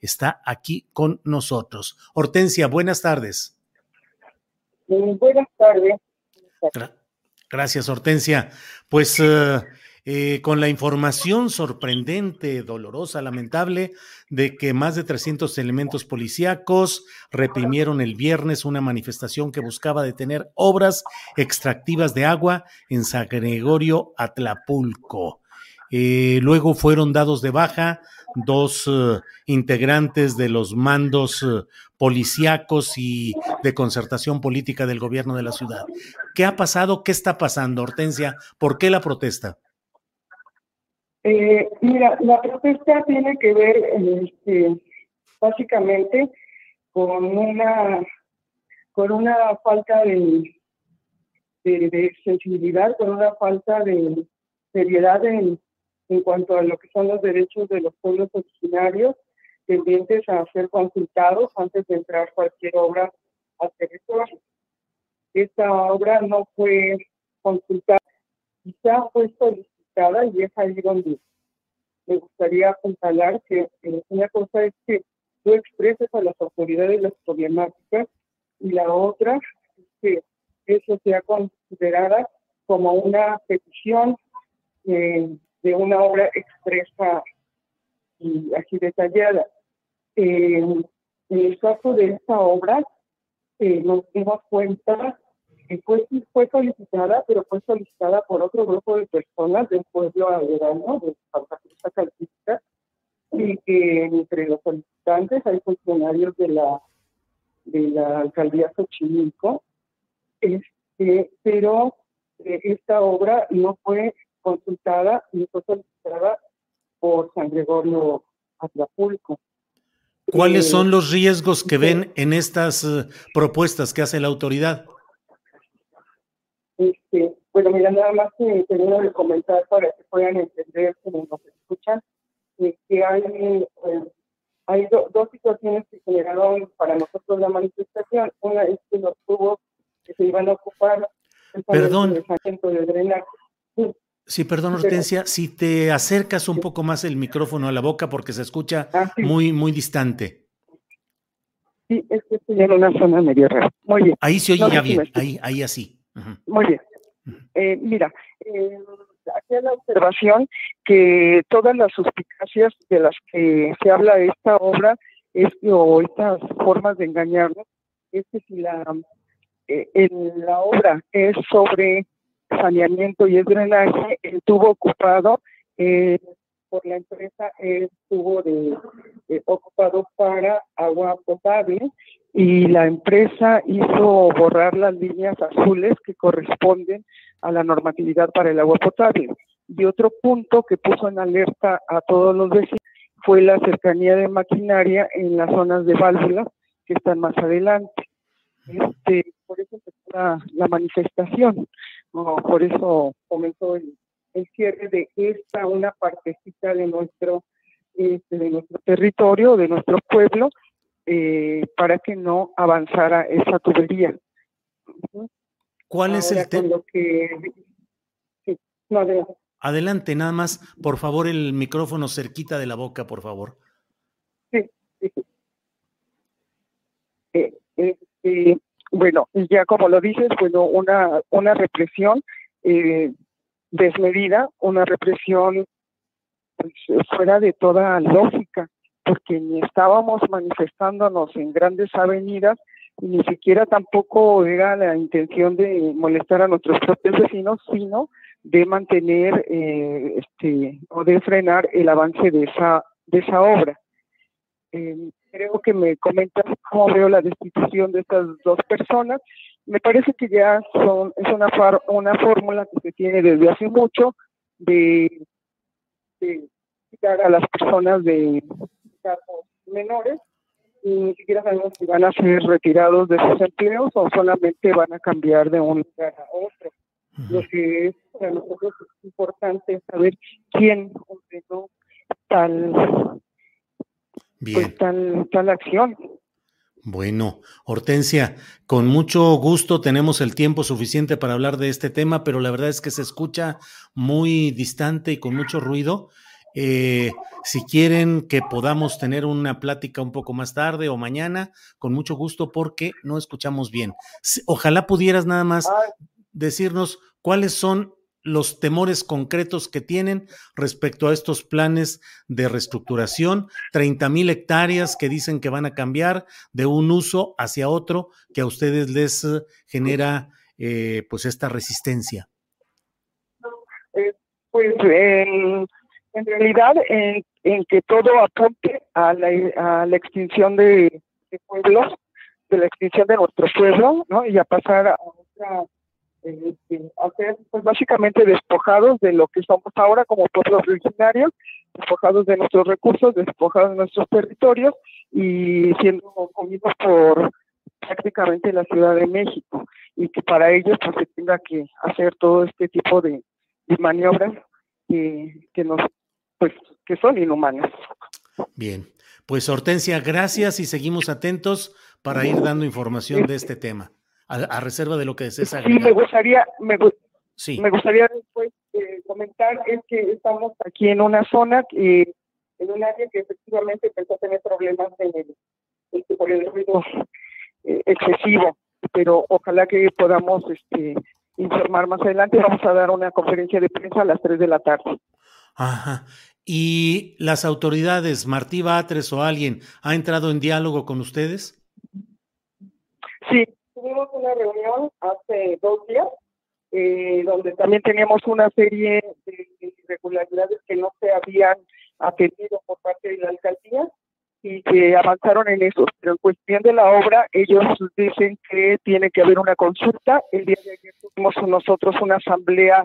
Está aquí con nosotros. Hortensia, buenas tardes. buenas tardes. gracias, Hortensia. Pues eh, eh, con la información sorprendente, dolorosa, lamentable, de que más de 300 elementos policíacos reprimieron el viernes una manifestación que buscaba detener obras extractivas de agua en San Gregorio Atlapulco. Eh, luego fueron dados de baja dos eh, integrantes de los mandos eh, policíacos y de concertación política del gobierno de la ciudad. ¿Qué ha pasado? ¿Qué está pasando, Hortensia? ¿Por qué la protesta? Eh, mira, la protesta tiene que ver este, básicamente con una con una falta de, de sensibilidad, con una falta de seriedad en en cuanto a lo que son los derechos de los pueblos originarios tendientes a ser consultados antes de entrar cualquier obra al territorio. Esta obra no fue consultada, quizá fue solicitada y es ahí donde me gustaría apuntalar que una cosa es que tú expreses a las autoridades las problemáticas y la otra es que eso sea considerada como una petición eh, de una obra expresa y así detallada. en el caso de esta obra, eh, nos dimos cuenta que fue, fue solicitada, pero fue solicitada por otro grupo de personas del pueblo averano, de Santa Cruz Calcita, y que entre los solicitantes hay funcionarios de la de la alcaldía Xochimilco, este, pero eh, esta obra no fue consultada y fue solicitada por San Gregorio Atlapulco. ¿Cuáles eh, son los riesgos que ven en estas eh, propuestas que hace la autoridad? Este, bueno, mira, nada más que termino de comentar para que puedan entender cómo nos escuchan, eh, que hay, hay dos situaciones que generaron para nosotros la manifestación. Una es que los tubos que se iban a ocupar Perdón. de drenaje. Sí, perdón, Hortensia, si te acercas un poco más el micrófono a la boca porque se escucha ah, muy, muy distante. Sí, es que estoy en una zona medio rara. Muy bien. Ahí se oye ya bien, ahí, ahí así. Muy bien. Eh, mira, eh, aquí la observación que todas las suspicacias de las que se habla de esta obra es o estas formas de engañarnos es que si la, eh, en la obra es sobre saneamiento y el drenaje, estuvo ocupado eh, por la empresa, estuvo de, ocupado para agua potable y la empresa hizo borrar las líneas azules que corresponden a la normatividad para el agua potable. Y otro punto que puso en alerta a todos los vecinos fue la cercanía de maquinaria en las zonas de válvulas que están más adelante. Este, por eso la, la manifestación por eso comenzó el, cierre de esta, una partecita de nuestro, este, de nuestro territorio, de nuestro pueblo, eh, para que no avanzara esa tubería. ¿Cuál es el tema? adelante. nada más, por favor, el micrófono cerquita de la boca, por favor. Sí, sí. Eh, este, bueno, ya como lo dices, bueno, una, una represión eh, desmedida, una represión pues, fuera de toda lógica, porque ni estábamos manifestándonos en grandes avenidas ni siquiera tampoco era la intención de molestar a nuestros propios vecinos, sino de mantener eh, este o de frenar el avance de esa de esa obra. Eh, creo que me comentas cómo veo la destitución de estas dos personas. Me parece que ya son es una una fórmula que se tiene desde hace mucho de, quitar a las personas de cargos menores y ni siquiera sabemos si van a ser retirados de sus empleos o solamente van a cambiar de un lugar a otro. Lo que es para nosotros es importante saber quién ordenó tal, pues, tal, tal acción. Bueno, Hortensia, con mucho gusto tenemos el tiempo suficiente para hablar de este tema, pero la verdad es que se escucha muy distante y con mucho ruido. Eh, si quieren que podamos tener una plática un poco más tarde o mañana, con mucho gusto porque no escuchamos bien. Ojalá pudieras nada más decirnos cuáles son los temores concretos que tienen respecto a estos planes de reestructuración, 30 mil hectáreas que dicen que van a cambiar de un uso hacia otro que a ustedes les eh, genera eh, pues esta resistencia. Eh, pues en, realidad en, que todo apunte a la, extinción de, de, pueblos, de la extinción de nuestro pueblo, ¿no? Y a pasar a otra este, pues básicamente despojados de lo que somos ahora como pueblos originarios, despojados de nuestros recursos, despojados de nuestros territorios y siendo comidos por prácticamente la Ciudad de México. Y que para ello pues se tenga que hacer todo este tipo de, maniobras que nos pues que son inhumanas. Bien, pues Hortensia, gracias y seguimos atentos para ir dando información de este tema a, reserva de lo que desees Sí, me gustaría, me, sí. me gustaría después eh, comentar es que estamos aquí en una zona, que, en un área que efectivamente empezó a tener problemas en el, este, por el ruido eh, excesivo, pero ojalá que podamos este, informar más adelante. Vamos a dar una conferencia de prensa a las 3 de la tarde. Ajá. ¿Y las autoridades, Martí Batres o alguien, ha entrado en diálogo con ustedes? Sí, una reunión hace dos días, eh, donde también teníamos una serie de irregularidades que no se habían atendido por parte de la alcaldía y que avanzaron en eso. Pero en cuestión de la obra, ellos dicen que tiene que haber una consulta. El día de ayer tuvimos nosotros una asamblea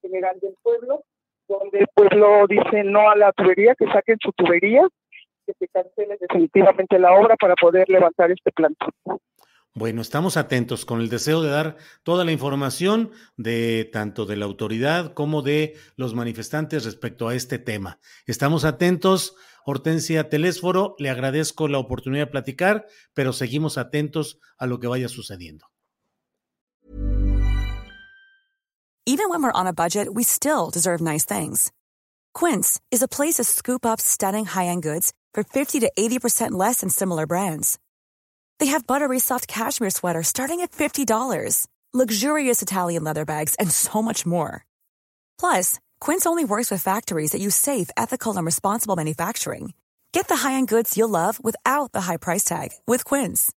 general del pueblo, donde el pueblo dice no a la tubería, que saquen su tubería, que se cancele definitivamente la obra para poder levantar este plantón. Bueno, estamos atentos con el deseo de dar toda la información de tanto de la autoridad como de los manifestantes respecto a este tema. Estamos atentos. Hortensia Telésforo, le agradezco la oportunidad de platicar, pero seguimos atentos a lo que vaya sucediendo. Even when we're on a budget, we still deserve nice things. Quince is a place to scoop up stunning high-end goods for 50 to 80% less than similar brands. They have buttery soft cashmere sweaters starting at $50, luxurious Italian leather bags, and so much more. Plus, Quince only works with factories that use safe, ethical, and responsible manufacturing. Get the high-end goods you'll love without the high price tag with Quince.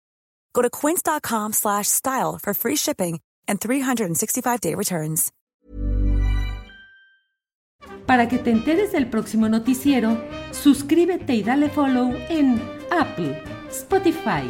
Go to quince.com/style for free shipping and 365-day returns. Para que te enteres del próximo noticiero, suscríbete y dale follow en Apple, Spotify,